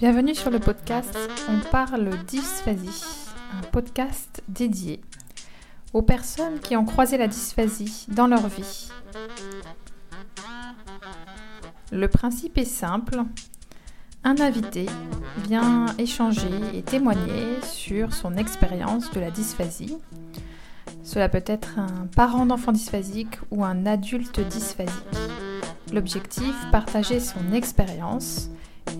Bienvenue sur le podcast On parle dysphasie, un podcast dédié aux personnes qui ont croisé la dysphasie dans leur vie. Le principe est simple. Un invité vient échanger et témoigner sur son expérience de la dysphasie. Cela peut être un parent d'enfant dysphasique ou un adulte dysphasique. L'objectif, partager son expérience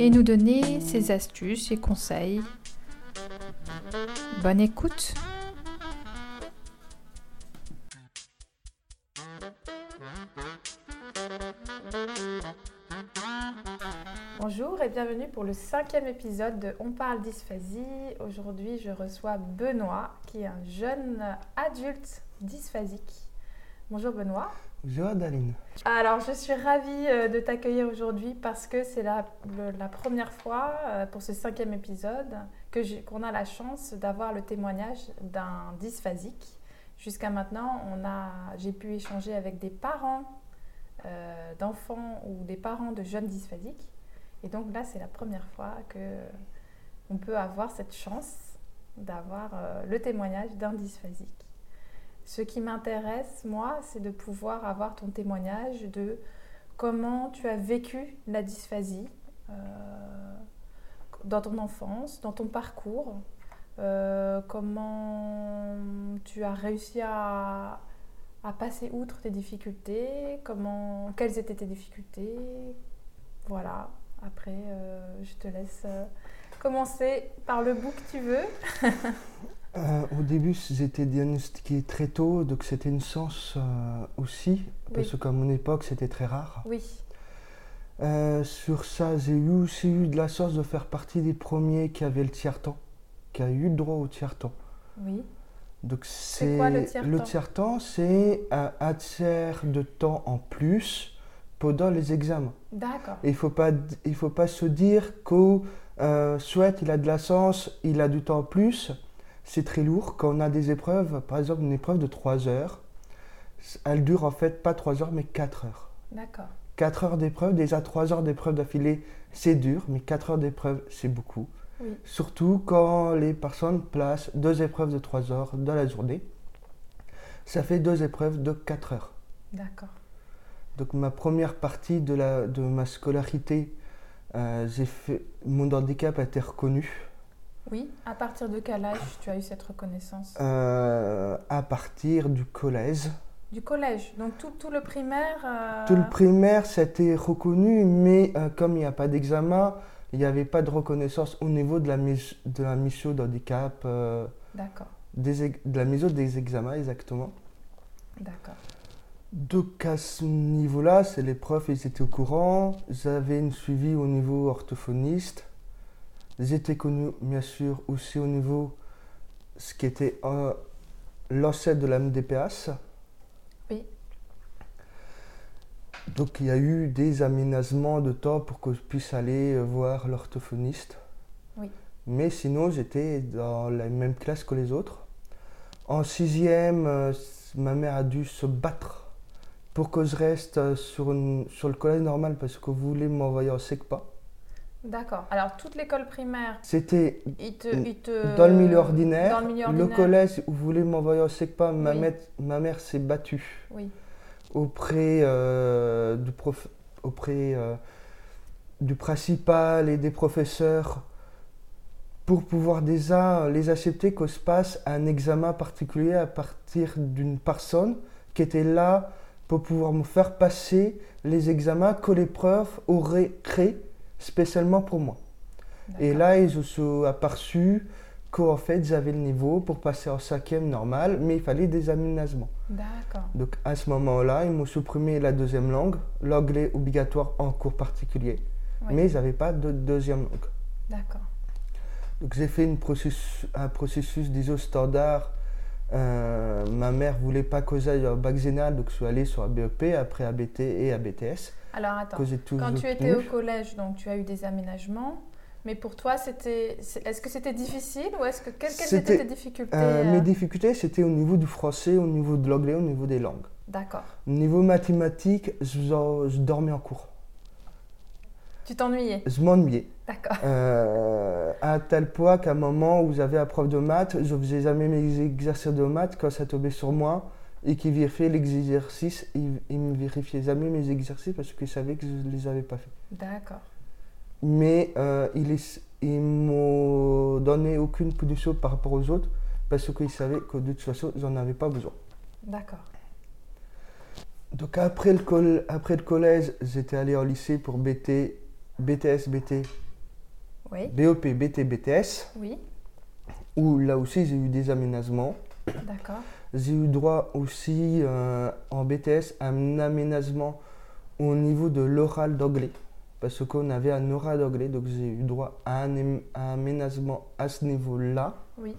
et nous donner ses astuces et conseils. Bonne écoute Bonjour et bienvenue pour le cinquième épisode de On parle dysphasie. Aujourd'hui, je reçois Benoît, qui est un jeune adulte dysphasique. Bonjour Benoît. Bonjour Daline. Alors, je suis ravie euh, de t'accueillir aujourd'hui parce que c'est la, première fois euh, pour ce cinquième épisode que qu'on a la chance d'avoir le témoignage d'un dysphasique. Jusqu'à maintenant, j'ai pu échanger avec des parents euh, d'enfants ou des parents de jeunes dysphasiques. Et donc là, c'est la première fois que on peut avoir cette chance d'avoir le témoignage d'un dysphasique. Ce qui m'intéresse, moi, c'est de pouvoir avoir ton témoignage de comment tu as vécu la dysphasie euh, dans ton enfance, dans ton parcours, euh, comment tu as réussi à, passer outre tes difficultés, comment, quelles étaient tes difficultés. Voilà, après, euh, je te laisse commencer par le bout que tu veux. Euh, au début, j'étais diagnostiqué très tôt, donc c'était une chance euh, aussi, parce qu'à mon époque, c'était très rare. Oui. Euh, sur ça, j'ai eu aussi eu de la chance de faire partie des premiers qui avaient le tiers-temps, qui a eu le droit au tiers-temps. Oui. Donc c'est quoi le tiers-temps Le tiers-temps, c'est un, tiers de temps en plus pendant les examens. D'accord. Il ne faut, pas, il faut pas se dire qu'au soit il a de la chance, il a du temps en plus c'est très lourd. Quand on a des épreuves, par exemple une épreuve de 3 heures, elle dure en fait pas 3 heures mais 4 heures. D'accord. 4 heures d'épreuve, déjà 3 heures d'épreuve d'affilée, c'est dur, mais 4 heures d'épreuve, c'est beaucoup. Oui. Surtout quand les personnes placent deux épreuves de 3 heures dans la journée. Ça fait deux épreuves de 4 heures. D'accord. Donc ma première partie de, la, de ma scolarité, euh, fait, mon handicap a été reconnu oui, à partir de quel âge tu as eu cette reconnaissance? Euh, À partir du collège. Du collège, donc tout, le primaire euh, Tout le primaire, c'était reconnu, mais euh, comme il n'y a pas d'examen, il n'y avait pas de reconnaissance au niveau de la, de la mission d'handicap. D'accord. de la mise des examens, exactement. D'accord. Donc à ce niveau-là, c'est les profs, ils étaient au courant. J'avais une suivi au niveau orthophoniste. J'étais connu, bien sûr, aussi au niveau ce qui était euh, l'ancêtre de la MDPH. Oui. Donc il y a eu des aménagements de temps pour que je puisse aller euh, voir l'orthophoniste. Oui. Mais sinon, j'étais dans la même classe que les autres. En sixième, euh, ma mère a dû se battre pour que je reste sur, sur le collège normal parce que vous voulez m'envoyer en SECPA. D'accord. Alors, toute l'école primaire. C'était dans, le milieu ordinaire. le collège où voulait m'envoyer au SECPA, ma, ma mère s'est battue oui. auprès, euh, du, prof, auprès euh, du principal et des professeurs pour pouvoir déjà les accepter qu'on se passe un examen particulier à partir d'une personne qui était là pour pouvoir me faire passer les examens que l'épreuve aurait créé spécialement pour moi. Et là, ils se sont aperçus qu'en fait, j'avais le niveau pour passer en cinquième normal, mais il fallait des aménagements. D'accord. Donc à ce moment-là, ils m'ont supprimé la deuxième langue, l'anglais obligatoire en cours particulier, mais ils n'avaient pas de deuxième langue. D'accord. Donc j'ai fait une processus, un processus d'ISO standard. Euh, ma mère voulait pas que j'aille au bac général, donc je suis allé sur ABEP, après ABT et ABTS. Alors attends, quand tu étais au collège, donc tu as eu des aménagements, mais pour toi, c'était, est-ce que c'était difficile ou est-ce que quelles, étaient tes difficultés euh, Mes euh? difficultés, c'était au niveau du français, au niveau de l'anglais, au niveau des langues. D'accord. Au niveau mathématique, je, je dormais en cours. Tu t'ennuyais? Je m'ennuyais. D'accord. Euh, à tel point qu'à un moment où j'avais la prof de maths, je faisais jamais mes exercices de maths quand ça tombait sur moi et qu'il vérifiait l'exercice, il, il me vérifiait jamais mes exercices parce qu'il savait que je ne les avais pas faits. D'accord. Mais euh, il est- ils m'ont donné aucune punition par rapport aux autres parce qu'ils savaient que de toute façon, j'en avais pas besoin. D'accord. Donc après le, col- après le collège, j'étais allé au lycée pour BT, BTS, BT, Oui. BOP, BT, BTS, Oui. où là aussi j'ai eu des aménagements. D'accord. J'ai eu droit aussi euh, en BTS à un aménagement au niveau de l'oral d'anglais. Parce qu'on avait un oral d'anglais, donc j'ai eu droit à un, am- un aménagement à ce niveau-là Oui.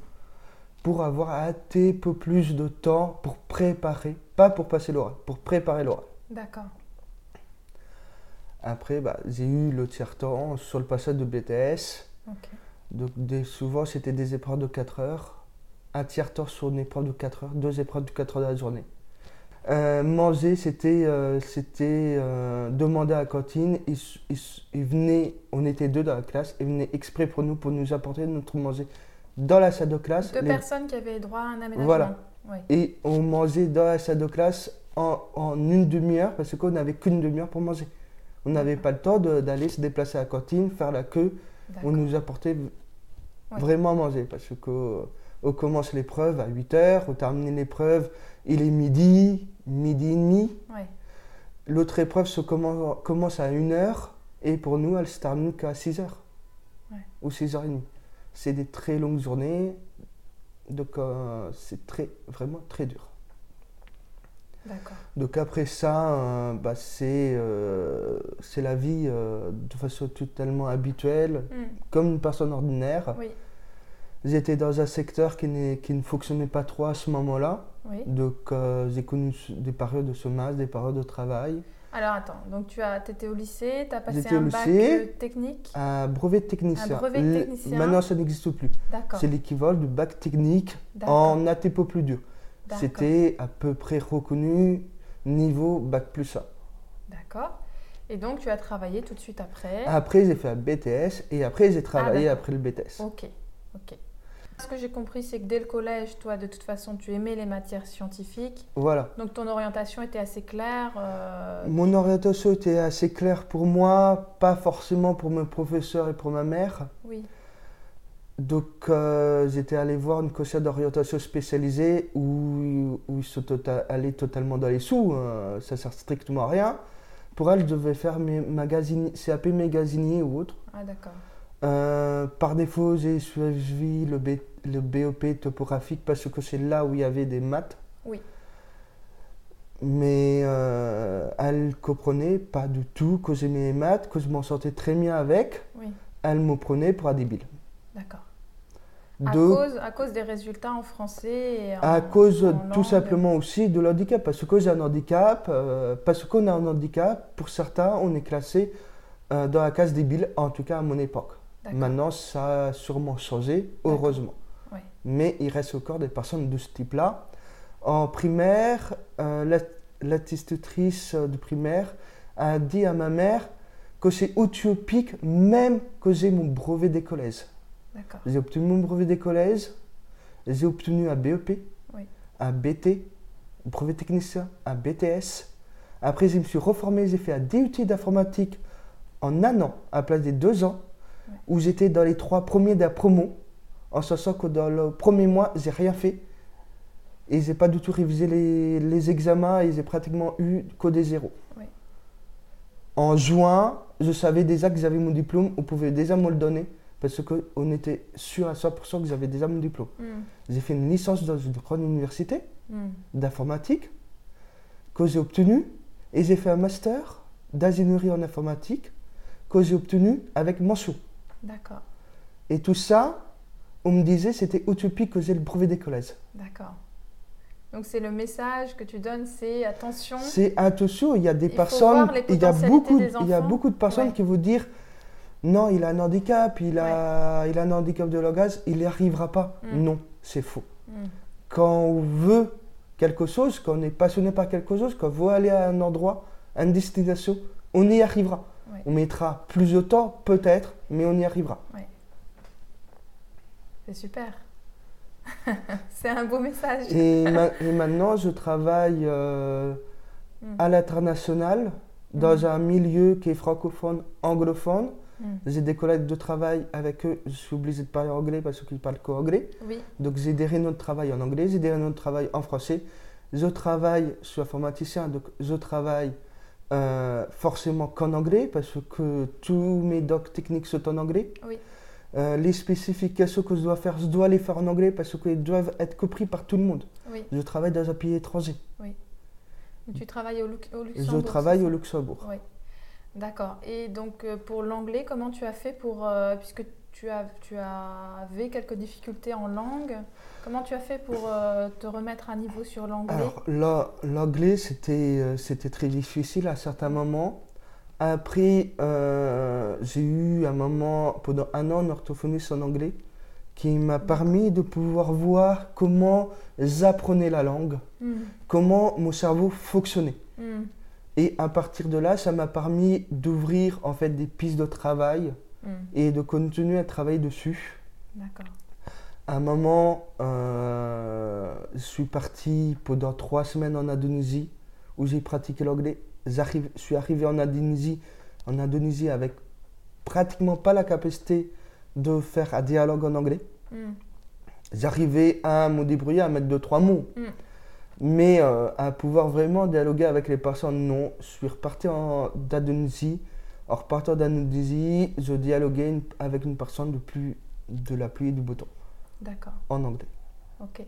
pour avoir un petit peu plus de temps pour préparer, pas pour passer l'oral, pour préparer l'oral. D'accord. Après, bah, j'ai eu le tiers-temps sur le passage de BTS. Ok. Donc des- souvent, c'était des épreuves de 4 heures. Un tiers-temps sur une épreuve de 4 heures, deux épreuves de 4 heures de la journée. Euh, manger, c'était euh, euh, demander à la cantine. Ils, ils- ils venaient, on était deux dans la classe, ils venaient exprès pour nous, pour nous apporter notre manger dans la salle de classe. Deux Les- personnes qui avaient droit à un aménagement. Voilà. Oui. Et on mangeait dans la salle de classe en, en une demi-heure parce qu'on n'avait qu'une demi-heure pour manger. On n'avait pas le temps d'aller se déplacer à la cantine, faire la queue. On nous apportait vraiment à manger parce que on commence l'épreuve à 8h, on termine l'épreuve, il est midi, midi et demi. Ouais. L'autre épreuve se commence, commence à 1h et pour nous, elle se termine qu'à 6h Ouais. ou 6h30. C'est des très longues journées, donc euh, c'est très, vraiment très dur. Donc après ça, euh, bah, c'est euh, c'est la vie euh, de façon totalement habituelle, Hmm. comme une personne ordinaire. Oui. J'étais dans un secteur qui, ne fonctionnait pas trop à ce moment-là. Oui. Donc euh, j'ai connu des périodes de chômage, des périodes de travail. Alors attends, donc tu as, étais au lycée, tu as passé un bac lycée. euh, technique Un brevet de technicien. Un brevet de Le- technicien. Maintenant, ça n'existe plus. C'est l'équivalent du bac technique en ATPO plus dur. C'était à peu près reconnu niveau bac plus 1. D'accord. Et donc tu as travaillé tout de suite après. Après, j'ai fait un BTS et après, j'ai travaillé d'accord. après le BTS. Ok. Ok. Ce que j'ai compris, c'est que dès le collège, toi, de toute façon, tu aimais les matières scientifiques. Voilà. Donc ton orientation était assez claire. euh, Mon orientation était assez claire pour moi, pas forcément pour mes professeurs et pour ma mère. Oui. Donc euh, j'étais allé voir une conseillère d'orientation spécialisée où, où ils sont tota- allés totalement dans les sous, euh, ça sert strictement à rien. Pour elle, je devais faire mes CAP magasinier ou autre. Ah d'accord. Euh, par défaut, j'ai suivi le, B- le BOP topographique parce que c'est là où il y avait des maths. Oui. Mais euh, elle comprenait pas du tout que j'aimais les maths, que je m'en sortais très bien avec. Oui. Elle me prenait pour un débile. D'accord. À cause, à cause des résultats en français et en, À cause en tout simplement aussi de l'handicap, parce que j'ai un handicap, euh, parce qu'on a un handicap, pour certains, on est classé euh, dans la case débile, en tout cas à mon époque. Maintenant, ça a sûrement changé, heureusement. Mais il reste encore des personnes de ce type-là. En primaire, euh, de primaire a dit à ma mère que c'est utopique même que j'ai mon brevet des collèges. J'ai obtenu mon brevet des collèges, j'ai obtenu un BEP, Oui. un BT, brevet technicien, un BTS. Après, je me suis reformé, j'ai fait un DUT d'informatique en un an, à la place des deux ans. Où j'étais dans les trois premiers de la promo, en sachant que dans le premier mois, j'ai rien fait. Et j'ai pas du tout révisé les, les examens et j'ai pratiquement eu que des zéros. Oui. En juin, je savais déjà que j'avais mon diplôme, on pouvait déjà me le donner parce qu'on était sûr à 100% que j'avais déjà mon diplôme. Hmm. J'ai fait une licence dans une grande université Hmm. d'informatique que j'ai obtenue et j'ai fait un master d'ingénierie en informatique que j'ai obtenu avec mention. D'accord. Et tout ça, on me disait c'était utopique que j'ai le brevet des collèges. D'accord. Donc c'est le message que tu donnes, c'est attention. C'est attention, il y a des Il personnes, il y a beaucoup, des il y a beaucoup de personnes Ouais. qui vont dire non, il a un handicap, il a, il a un handicap de langage, il n'y arrivera pas. Mm. Non, c'est faux. Hmm. Quand on veut quelque chose, quand on est passionné par quelque chose, quand on veut aller à un endroit, à une destination, on y arrivera. Ouais. On mettra plus de temps, peut-être, mais on y arrivera. C'est super. c'est un beau message. Et, ma- et maintenant, je travaille euh, Mm. à l'international, dans Mhm. un milieu qui est francophone, anglophone. Mm. J'ai des collègues de travail avec eux, je suis obligé de parler anglais parce qu'ils parlent qu'anglais. Oui, Donc j'ai des réunions de travail en anglais, j'ai des réunions de travail en français. Je travaille, je suis informaticien, donc je travaille euh, forcément qu'en anglais parce que tous mes docs techniques sont en anglais. Oui. Euh, les spécifications que je dois faire, je dois les faire en anglais parce qu'elles doivent être compris par tout le monde. oui. Je travaille dans un pays étranger. Tu travailles au, Lux- au Je Luxembourg travaille au Luxembourg. Oui. D'accord. Et donc euh, pour l'anglais, comment tu as fait pour euh, puisque tu as tu avais quelques difficultés en langue, comment tu as fait pour euh, te remettre à niveau sur l'anglais? Alors l'anglais, c'était c'était très difficile à certains moments. Après, euh, j'ai eu un moment, pendant un an, un orthophoniste en anglais qui m'a permis de pouvoir voir comment j'apprenais la langue, Hmm, comment mon cerveau fonctionnait. hmm, Et à partir de là, ça m'a permis d'ouvrir en fait des pistes de travail hmm. et de continuer à travailler dessus. D'accord. À un moment, euh, je suis parti pendant trois semaines en Indonésie où j'ai pratiqué l'anglais. Je suis arrivé en Indonésie, en Indonésie avec pratiquement pas la capacité de faire un dialogue en anglais. Hmm, J'arrivais à me débrouiller, à mettre deux, trois mots. Mm. Mais euh, à pouvoir vraiment dialoguer avec les personnes, non. Je suis reparti en- d'Indonésie. En repartant d'Indonésie, je dialoguais une- avec une personne de, plus, de la pluie et du beau temps D'accord. en anglais. Ok.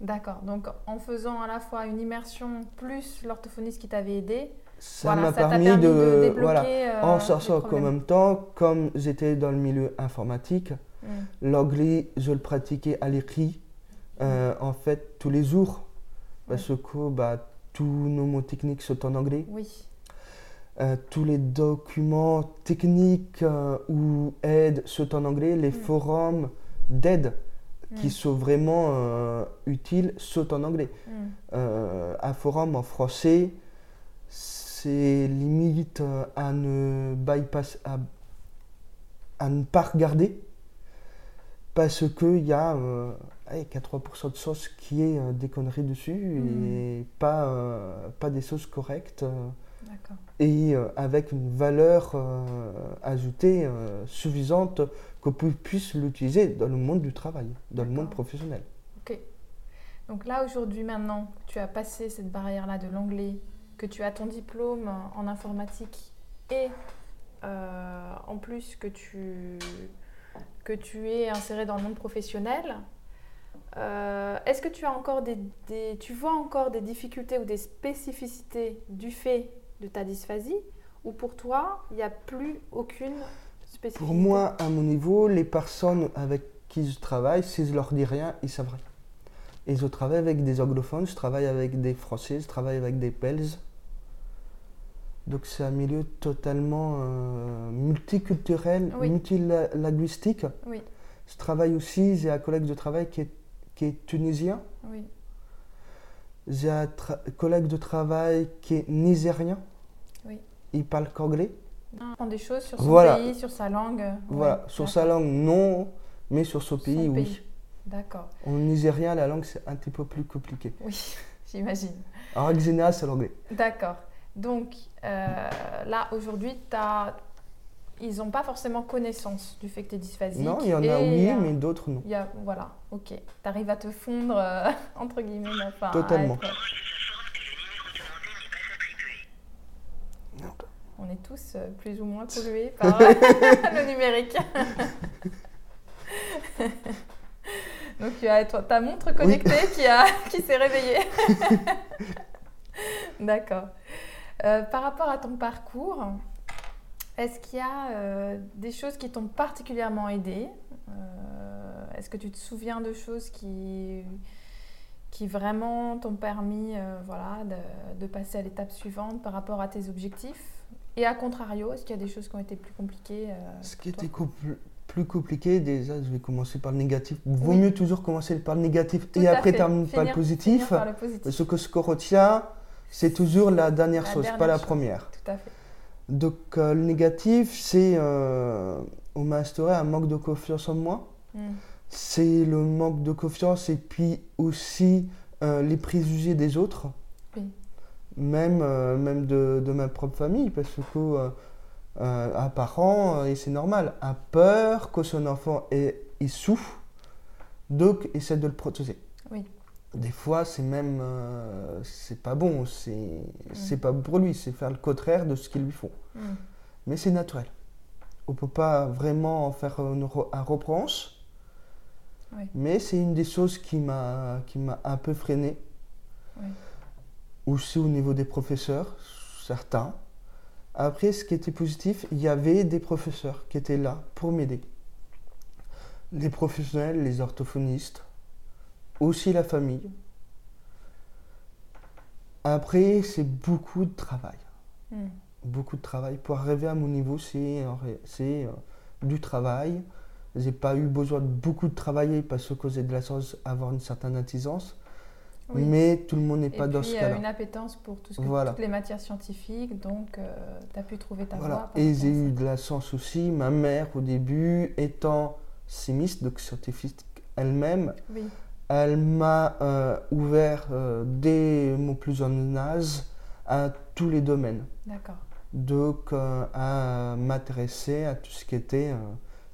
D'accord. Donc en faisant à la fois une immersion plus l'orthophoniste qui t'avait aidé, Ça voilà, m'a permis, permis de, de, débloquer voilà, euh, en qu'en problèmes. même temps, comme j'étais dans le milieu informatique, Hmm, l'anglais, je le pratiquais à l'écrit, euh, en fait, tous les jours, parce que bah, tous nos mots techniques sont en anglais. Oui. Euh, tous les documents techniques euh, ou aides sont en anglais. Les Mm. forums d'aide qui Hmm, sont vraiment euh, utiles sont en anglais. Euh, un forum en français, c'est limite à ne bypass, à, à ne pas regarder parce qu'il y a allez, 83% de sauce qui est euh, des conneries dessus et pas, euh, pas des sauces correctes euh, et euh, avec une valeur ajoutée suffisante qu'on pu- puisse l'utiliser dans le monde du travail, dans le monde professionnel. Ok. Donc là, aujourd'hui, maintenant, tu as passé cette barrière-là de l'anglais, que tu as ton diplôme en informatique et en plus que tu, que tu es inséré dans le monde professionnel. Euh, Est-ce que tu as encore des, des- tu vois encore des difficultés ou des spécificités du fait de ta dysphasie ou pour toi, il n'y a plus aucune spécificité? Pour moi, à mon niveau, les personnes avec qui je travaille, si je leur dis rien, ils savent rien. Et je travaille avec des anglophones, je travaille avec des français, je travaille avec des belges. Donc c'est un milieu totalement euh, multiculturel, Oui. multilinguistique. Oui, Je travaille aussi, j'ai un collègue de travail qui est, qui est tunisien. oui, J'ai un collègue de travail qui est nigérien. Oui. Il parle qu'anglais. apprendre des choses sur son Voilà. pays, sur sa langue. euh, Voilà, ouais, sur sa langue, non, mais sur son pays, oui. D'accord, En nigérien, la langue, c'est un petit peu plus compliqué. oui, j'imagine. En règle générale, c'est l'anglais. D'accord. Donc euh, là, aujourd'hui, t'as- ils n'ont pas forcément connaissance du fait que tu es dysphasique. Non, il y en a oui, a- mais d'autres non. il y a- voilà, ok. Tu arrives à te fondre, euh, entre guillemets, enfin, Totalement. être- On est tous euh, plus ou moins pollués par le numérique. Donc tu as toi- ta montre connectée qui, a, qui s'est réveillée. D'accord. Euh, par rapport à ton parcours, est-ce qu'il y a euh, des choses qui t'ont particulièrement aidé Euh, Est-ce que tu te souviens de choses qui, qui vraiment t'ont permis euh, voilà, de, de passer à l'étape suivante par rapport à tes objectifs? Et à contrario, est-ce qu'il y a des choses qui ont été plus compliquées Ce qui était compl- plus compliqué, déjà, je vais commencer par le négatif. Vaut Oui. mieux toujours commencer par le négatif Tout et après terminer par le positif. finir par le positif. Parce que ce qu'on retient, c'est toujours la dernière La chose, dernière pas la chose. première. Tout à fait. Donc le négatif, c'est euh, on m'a instauré un manque de confiance en moi. Mm. C'est le manque de confiance et puis aussi euh, les préjugés des autres. Oui. Même, euh, même de, de ma propre famille, parce que euh, un parent, et c'est normal, a peur que son enfant est, il souffre, donc essaie de le protéger. Oui. Des fois, c'est même, euh, c'est pas bon, c'est c'est pas pour lui, c'est faire le contraire de ce qu'il lui faut. Mm. Mais c'est naturel. On peut pas vraiment en faire une un reproche, Oui. mais c'est une des choses qui m'a qui m'a un peu freiné. Oui. Aussi au niveau des professeurs, certains. Après, ce qui était positif, il y avait des professeurs qui étaient là pour m'aider. Les professionnels, les orthophonistes, aussi la famille. Après, c'est beaucoup de travail. Mm. beaucoup de travail. Pour arriver à mon niveau, c'est euh, du travail. J'ai pas eu besoin de beaucoup de travailler parce que j'ai de la chance d'avoir une certaine. Oui. Mais tout le monde n'est pas dans puis ce euh, cas-là. une appétence pour tout ce que- Voilà. toutes les matières scientifiques, donc tu as pu trouver ta voie. Voilà. par Et j'ai eu de la chance aussi. Ma mère, au début, étant chimiste, donc scientifique elle-même, Oui. Elle m'a euh, ouvert euh, dès mon plus jeune âge à tous les domaines. D'accord. donc euh, à m'intéresser à tout ce qui était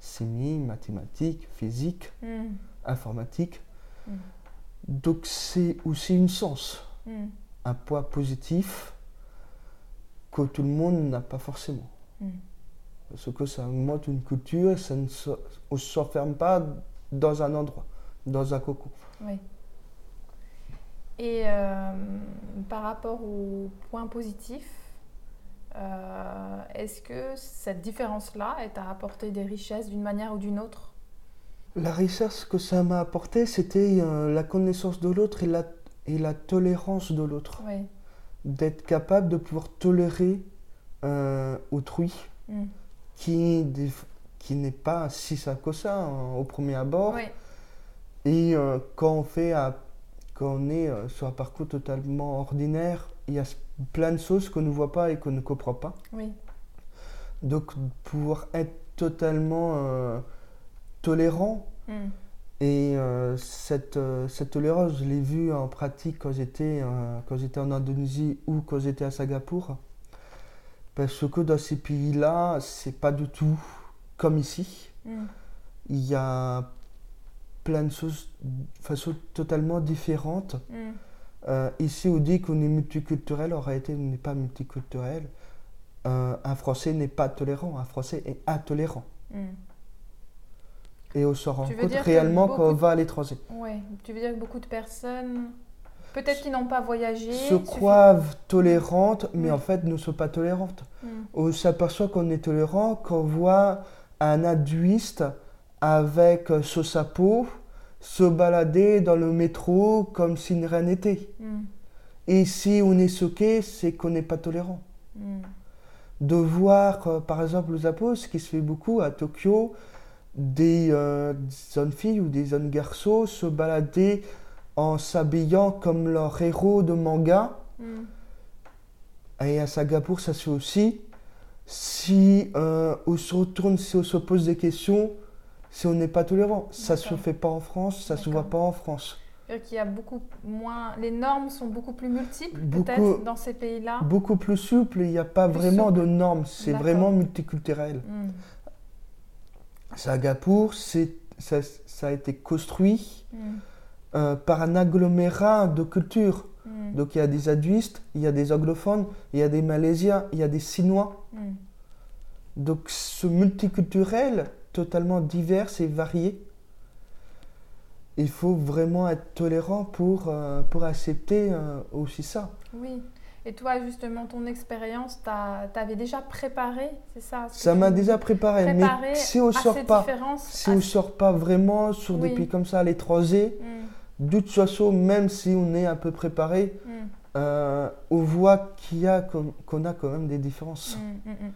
chimie, mathématiques, physique, Mm. informatique. Mm. Donc c'est aussi une chance, Mm. un poids positif que tout le monde n'a pas forcément. Parce que ça augmente une culture, ça ne se- on ne s'enferme pas dans un endroit, dans un cocon. Oui. Et euh, par rapport aux points positifs, euh, est-ce que cette différence-là, elle t'a apporté des richesses d'une manière ou d'une autre? La richesse que ça m'a apporté, c'était euh, la connaissance de l'autre et la, et la tolérance de l'autre. Oui. d'être capable de pouvoir tolérer autrui Mm. qui n'est pas si ça que ça hein, au premier abord. Oui. Et euh, quand on fait à- quand on est euh, sur un parcours totalement ordinaire, il y a plein de choses qu'on ne voit pas et qu'on ne comprend pas. Oui. Donc pouvoir être totalement euh, tolérant Mm. et cette, cette tolérance, je l'ai vue en pratique quand j'étais quand j'étais en Indonésie ou quand j'étais à Singapour. Parce que dans ces pays-là, c'est pas du tout comme ici. Mm. Il y a plein de choses de façon totalement différentes. Mm. Euh, ici, on dit qu'on est multiculturel. En réalité, on n'est pas multiculturel. Euh, un Français n'est pas tolérant. Un Français est intolérant. Mm. Et on se rend compte réellement quand on beaucoup- va à l'étranger. Ouais. Tu veux dire que beaucoup de personnes, peut-être qui n'ont pas voyagé, se croient tolérantes, mais Mm. en fait ne sont pas tolérantes. Mm. On s'aperçoit qu'on est tolérant quand on voit un hindouiste avec euh, son chapeau se balader dans le métro comme si rien n'était. Mm. Et si on est choqué, c'est qu'on n'est pas tolérant. Mm. De voir, euh, par exemple, au Japon, ce qui se fait beaucoup à Tokyo, des euh, jeunes filles ou des jeunes garçons se balader en s'habillant comme leur héros de manga. Mm. Et à Singapour, ça se fait aussi. Si euh, on se retourne, si on se pose des questions, si on n'est pas tolérant, ça se D'accord. fait pas en France, ça se voit pas en France. Qu'il y a beaucoup moins. Les normes sont beaucoup plus multiples, peut-être, dans ces pays-là? Beaucoup plus souple, il n'y a pas Plus vraiment souple. de normes, c'est vraiment multiculturel. Mm. Singapour, c'est- ça, ça a été construit Mm. euh, par un agglomérat de cultures. Mm. Donc il y a des hindouistes, il y a des anglophones, il y a des malaisiens, il y a des chinois. Mm. Donc ce multiculturel, totalement divers et varié, il faut vraiment être tolérant pour, euh, pour accepter euh, aussi ça. Oui. Et toi, justement, ton expérience, t'avais déjà préparé, c'est ça Ça m'a déjà préparé, préparé mais si on sort pas, si on sort pas vraiment sur des pays comme ça à l'étranger, Mm. de toute façon, même si on est un peu préparé, Mm. euh, on voit qu'il y a qu'on a quand même des différences. Mm, mm.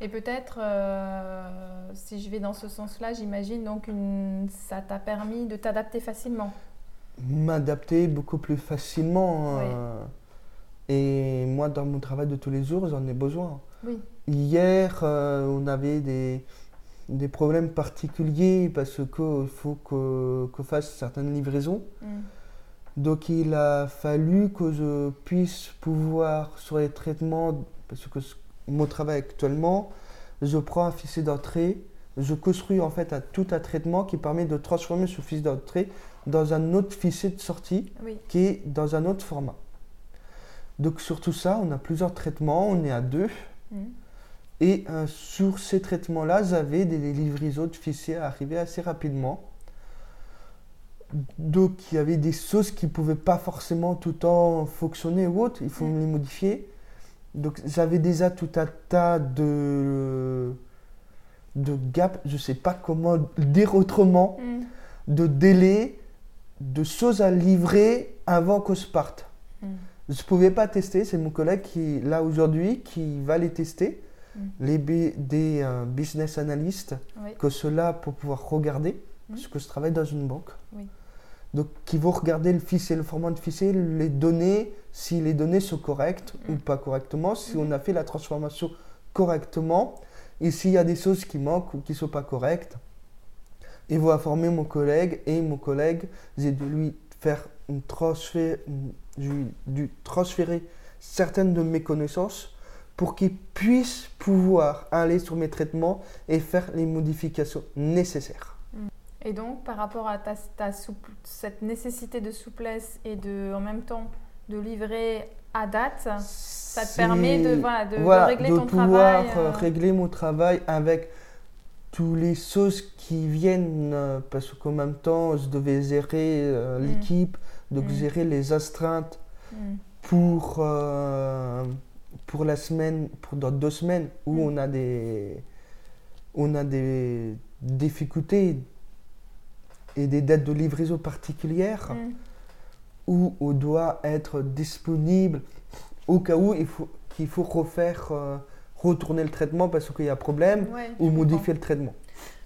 Et peut-être, euh, si je vais dans ce sens-là, j'imagine donc une... ça t'a permis de t'adapter facilement. M'adapter beaucoup plus facilement. Oui. euh, et moi, dans mon travail de tous les jours, j'en ai besoin. Oui. hier, euh, on avait des, des problèmes particuliers parce qu'il faut que, que fasse certaines livraisons. Mm. Donc il a fallu que je puisse pouvoir sur les traitements, parce que ce- mon travail actuellement, je prends un fichier d'entrée, je construis en fait un- tout un traitement qui permet de transformer ce fichier d'entrée dans un autre fichier de sortie Oui. qui est dans un autre format. Donc sur tout ça, on a plusieurs traitements, on est à deux. Mm. Et euh, sur ces traitements-là, j'avais des livraisons de fichiers à arriver assez rapidement. Donc il y avait des choses qui ne pouvaient pas forcément tout le temps fonctionner ou autre, il faut Mm. les modifier. Donc j'avais déjà tout un tas de, de gaps, je ne sais pas comment le dire autrement, Mm. de délais, de choses à livrer avant qu'on se parte. Mm. Je ne pouvais pas tester, c'est mon collègue qui, là aujourd'hui, qui va les tester, Mm. les B- des euh, business analysts, Oui. que cela pour pouvoir regarder, parce que je travaille dans une banque. Oui. Donc, qui vont regarder le fichier, le format de fichier, les données, si les données sont correctes Mm. ou pas correctement, si Mm. on a fait la transformation correctement, et s'il y a des choses qui manquent ou qui ne sont pas correctes. Ils vont informer mon collègue, et mon collègue, j'ai dû lui faire une transfert, j'ai dû transférer certaines de mes connaissances pour qu'il puisse pouvoir aller sur mes traitements et faire les modifications nécessaires. Et donc, par rapport à ta, ta souple- cette nécessité de souplesse et de, en même temps de livrer à date, ça te permet de, voilà, de, de voilà, régler de ton pouvoir travail. euh, régler mon travail avec toutes les choses qui viennent, euh, parce qu'en même temps, je devais gérer euh, Mm. l'équipe, donc Mm. gérer les astreintes mm, pour, euh, pour la semaine, pour dans deux semaines où Mm. on a des, on a des difficultés et des dates de livraison particulières mm, où on doit être disponible au cas où il faut qu'il faut refaire euh, retourner le traitement parce qu'il y a problème ouais, ou modifier le traitement.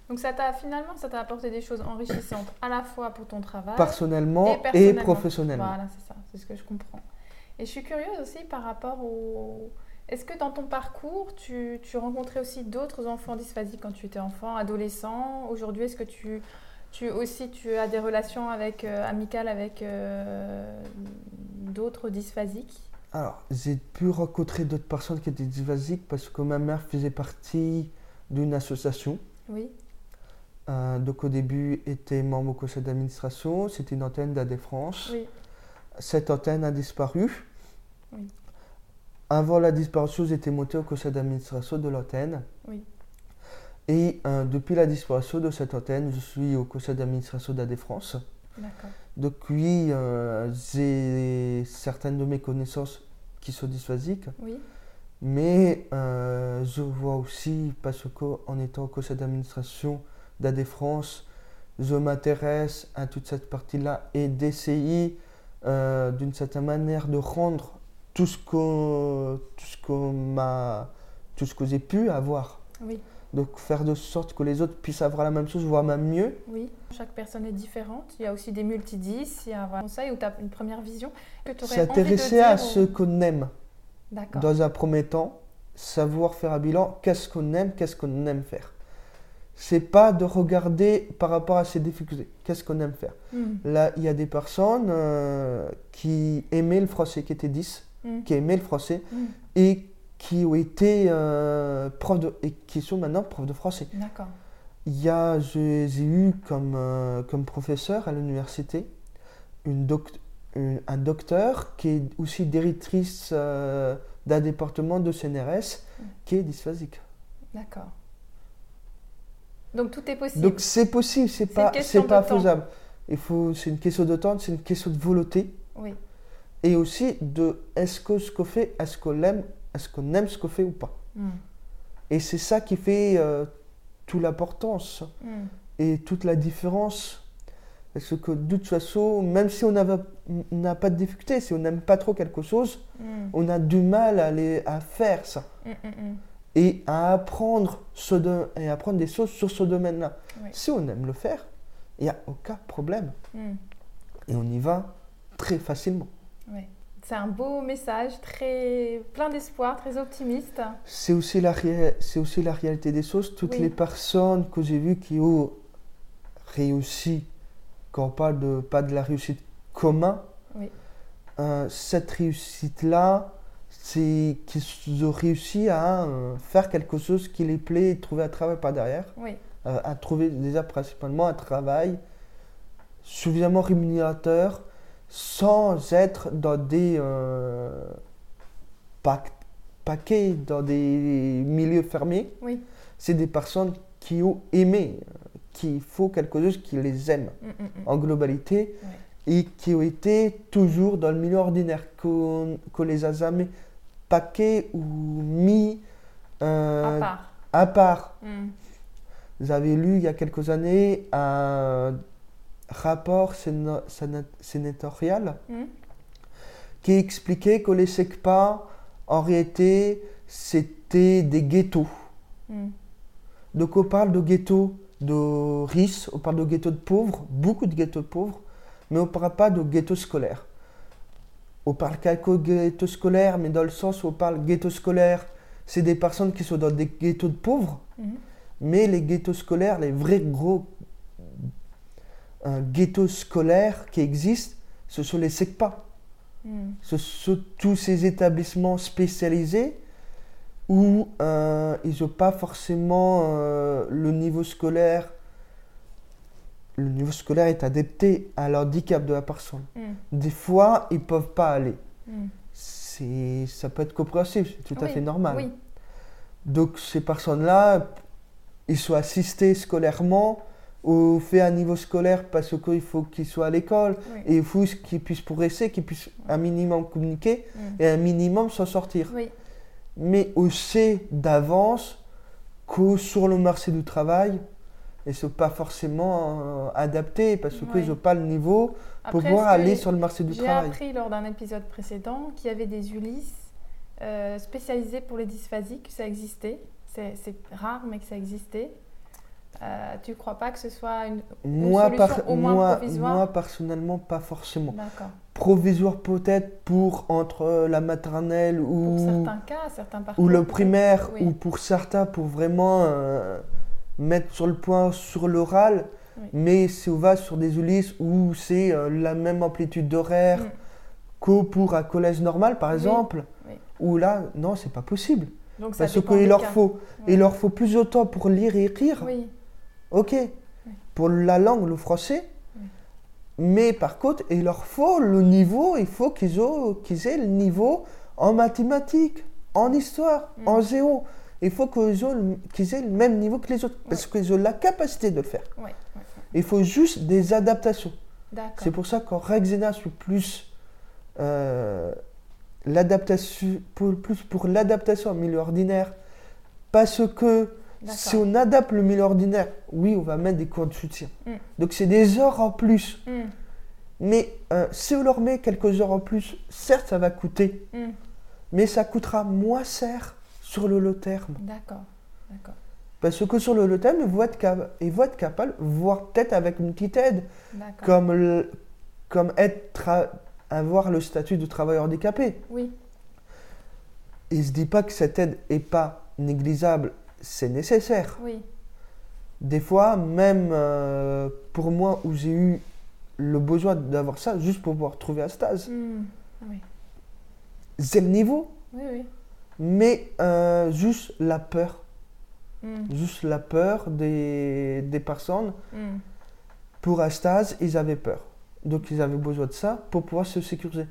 Donc, ça t'a finalement, ça t'a apporté des choses enrichissantes à la fois pour ton travail personnellement et professionnellement. Voilà, c'est ça, c'est ce que je comprends. Et je suis curieuse aussi par rapport au. Est-ce que dans ton parcours, tu, tu rencontrais aussi d'autres enfants dysphasiques quand tu étais enfant, adolescent? Aujourd'hui, est-ce que tu, tu aussi tu as des relations avec, euh, amicales avec euh, d'autres dysphasiques? Alors, j'ai pu rencontrer d'autres personnes qui étaient dysphasiques parce que ma mère faisait partie d'une association. Oui. Euh, donc au début, était membre au conseil d'administration. C'était une antenne d'AD France. Oui. Cette antenne a disparu. Oui. Avant la disparition, j'étais monté au conseil d'administration de l'antenne. Oui. Et euh, depuis la disparition de cette antenne, je suis au conseil d'administration d'AD France. Oui, euh, j'ai certaines de mes connaissances qui sont dysphasiques, Oui. mais euh, je vois aussi, parce qu'en étant au conseil d'administration d'AD France, je m'intéresse à toute cette partie-là et d'essayer euh, d'une certaine manière de rendre tout ce que, tout ce m'a, tout ce que j'ai pu avoir. Oui. Donc faire de sorte que les autres puissent avoir la même chose, voire même mieux. Oui. Chaque personne est différente. Il y a aussi des multidis. Il y a un conseil où tu as une première vision que tu aurais envie de S'intéresser à ce qu'on aime. D'accord. Dans un premier temps, savoir faire un bilan, qu'est-ce qu'on aime, qu'est-ce qu'on aime faire. C'est pas de regarder par rapport à ses difficultés, qu'est-ce qu'on aime faire. Hmm. Là, il y a des personnes euh, qui aimaient le français, qui étaient 10, Hmm. qui aimaient le français Hmm. et qui ont été euh, profs de, et qui sont maintenant profs de français. D'accord. Il y a, j'ai eu comme, euh, comme professeur à l'université une doc- une- un docteur qui est aussi directrice euh, d'un département de CNRS Mm. qui est dysphasique. D'accord. Donc tout est possible. Donc c'est possible, c'est pas, c'est pas faisable. Il faut, c'est une question de temps, c'est une question de volonté Oui. et aussi de est-ce que ce qu'on fait, est-ce qu'on l'aime, est-ce qu'on aime ce qu'on fait ou pas. Hmm. Et c'est ça qui fait euh, toute l'importance. Hmm. et toute la différence. Parce que de toute façon, même si on n'a pas de difficulté, si on n'aime pas trop quelque chose, Hmm. on a du mal à, les- à faire ça. Et à apprendre, ce do- et apprendre des choses sur ce domaine-là. Oui. Si on aime le faire, il n'y a aucun problème. Et on y va très facilement. Ouais. C'est un beau message, très plein d'espoir, très optimiste. C'est aussi, la c'est aussi la réalité des choses. Toutes Oui. les personnes que j'ai vues qui ont réussi, quand on parle de pas de la réussite commune, Oui. euh, cette réussite-là, c'est qu'ils ont réussi à euh, faire quelque chose qui les plaît et trouver un travail par derrière. Oui, euh, à trouver déjà principalement un travail suffisamment rémunérateur sans être dans des euh, paquets, dans des milieux fermés. oui. C'est des personnes qui ont aimé, qui font quelque chose qui les aime Mm, mm, mm. en globalité et qui ont été toujours dans le milieu ordinaire, qu'on les a jamais paquets ou mis euh, À part. à part. Vous avez lu il y a quelques années un rapport séna- séna- sénatorial Mm. qui expliquait que les SECPA, en réalité, c'était des ghettos. Mm. Donc on parle de ghettos de riches, on parle de ghettos de pauvres, beaucoup de ghettos de pauvres, mais on ne parle pas de ghettos scolaires. On parle quelques ghettos scolaires, mais dans le sens où on parle ghettos scolaires, c'est des personnes qui sont dans des ghettos de pauvres, Mhm. Mais les ghettos scolaires, les vrais gros euh, ghettos scolaires qui existent, ce sont les SECPA. Mm. Ce sont tous ces établissements spécialisés où euh, ils n'ont pas forcément euh, le niveau scolaire. Le niveau scolaire est adapté à l'handicap de la personne. Mm. Des fois, ils ne peuvent pas aller. Mm. C'est, ça peut être compréhensible, c'est tout à fait normal. Oui, Donc ces personnes-là, ils sont assistés scolairement ou fait un niveau scolaire parce qu'il faut qu'ils soient à l'école oui. et il faut qu'ils puissent progresser, qu'ils puissent un minimum communiquer Mm. et un minimum s'en sortir. Oui, Mais on sait d'avance que sur le marché du travail, ils ne sont pas forcément euh, adaptés parce qu'ils Oui. n'ont pas le niveau pour pouvoir aller sur le marché du J'ai travail. appris lors d'un épisode précédent qu'il y avait des Ulysses euh, spécialisés pour les dysphasiques, que ça existait. C'est rare, mais que ça existait. Euh, tu crois pas que ce soit une. Moi, solution par- au moins moi, provisoire moi, personnellement, pas forcément. Provisoire peut-être pour entre la maternelle Pour ou, certains cas, certains parcours. ou le primaire Oui. ou pour certains pour vraiment euh, mettre sur le point sur l'oral Oui. mais si on va sur des Ulysses où c'est euh, la même amplitude d'horaire Mm. que pour un collège normal par exemple où là non c'est pas possible Donc parce qu'il leur faut il leur faut plus de temps pour lire et écrire Oui, Ok. Pour la langue, le français. Mais par contre, il leur faut le niveau, il faut qu'ils aient le niveau en mathématiques, en histoire, Mm. en géo. Il faut qu'ils aient le même niveau que les autres. Parce qu'ils ont la capacité de le faire. Il faut juste des adaptations. C'est pour ça qu'en règle générale, je suis plus euh, l'adaptation pour, plus pour l'adaptation au milieu ordinaire. Parce que si on adapte le milieu ordinaire, oui, on va mettre des cours de soutien. Mm. Donc c'est des heures en plus. Mm, Mais euh, si on leur met quelques heures en plus, certes, ça va coûter, mm. mais ça coûtera moins cher sur le long terme. D'accord. D'accord. Parce que sur le long terme, ils vont être, cap- ils vont être capables, voire peut-être avec une petite aide, comme, le- comme être avoir le statut de travailleur handicapé. Oui. Je ne dis pas que cette aide n'est pas négligeable, c'est nécessaire. Oui. Des fois, même euh, pour moi, où j'ai eu le besoin d'avoir ça, juste pour pouvoir trouver un stage, Mm. Oui. c'est le niveau, Oui, oui. mais euh, juste la peur. Mm, Juste la peur des, des personnes. mm. Pour un stage, ils avaient peur. Donc, ils avaient besoin de ça pour pouvoir se sécuriser.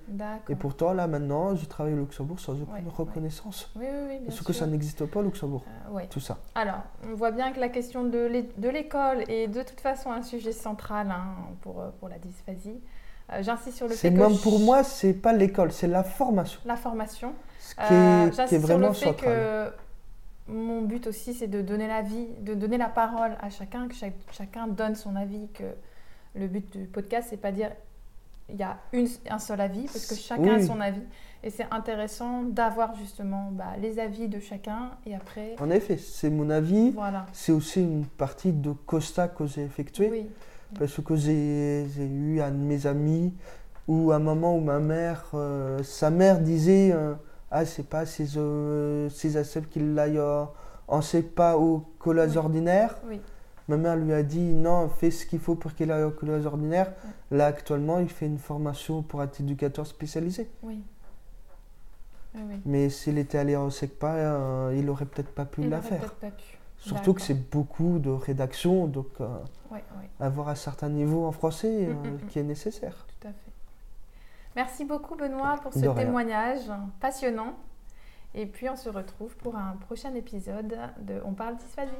Et pourtant, là, maintenant, je travaille au Luxembourg sans aucune Ouais, ouais. reconnaissance. Oui, oui, oui, bien Parce sûr. que ça n'existe pas au Luxembourg, Euh, ouais. tout ça. Alors, on voit bien que la question de l'é- de l'école est de toute façon un sujet central hein, pour, euh, pour la dysphasie. Euh, J'insiste sur le C'est fait que même pour ch- moi, c'est pas l'école, c'est la formation. la formation. Ce qui Euh, est, qui est J'insiste sur vraiment le fait central. que mon but aussi, c'est de donner la vie, de donner la parole à chacun, que chaque- chacun donne son avis. Que le but du podcast, c'est pas dire il y a une, un seul avis, parce que chacun a son avis. Et c'est intéressant d'avoir justement bah, les avis de chacun. Et après, En effet, c'est mon avis. voilà. C'est aussi une partie de constat que j'ai effectué. Oui, Parce que j'ai eu un de mes amis Ou un moment où ma mère, euh, sa mère disait euh, Ah, c'est pas ces, euh, ces qu'il aille euh, en pas au collège Oui. ordinaire. Oui. Ma mère lui a dit Non, fais ce qu'il faut pour qu'il aille au collège ordinaire. Là, actuellement, il fait une formation pour être éducateur spécialisé. Oui. Oui, oui. Mais s'il était allé en SECPA, euh, il aurait peut-être pas pu Il la faire. peut-être pas pu. Surtout que c'est beaucoup de rédaction, donc euh, avoir un certain niveau en français euh, Mm, mm, mm. qui est nécessaire. tout à fait. Merci beaucoup Benoît pour ce témoignage passionnant. Et puis on se retrouve pour un prochain épisode de On parle dysphasie.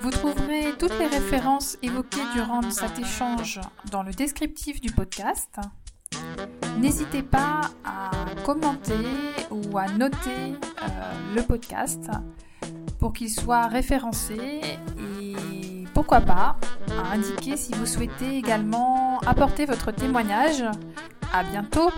Vous trouverez toutes les références évoquées durant cet échange dans le descriptif du podcast. N'hésitez pas à commenter ou à noter euh, le podcast pour qu'il soit référencé et pourquoi pas à indiquer si vous souhaitez également apporter votre témoignage. À bientôt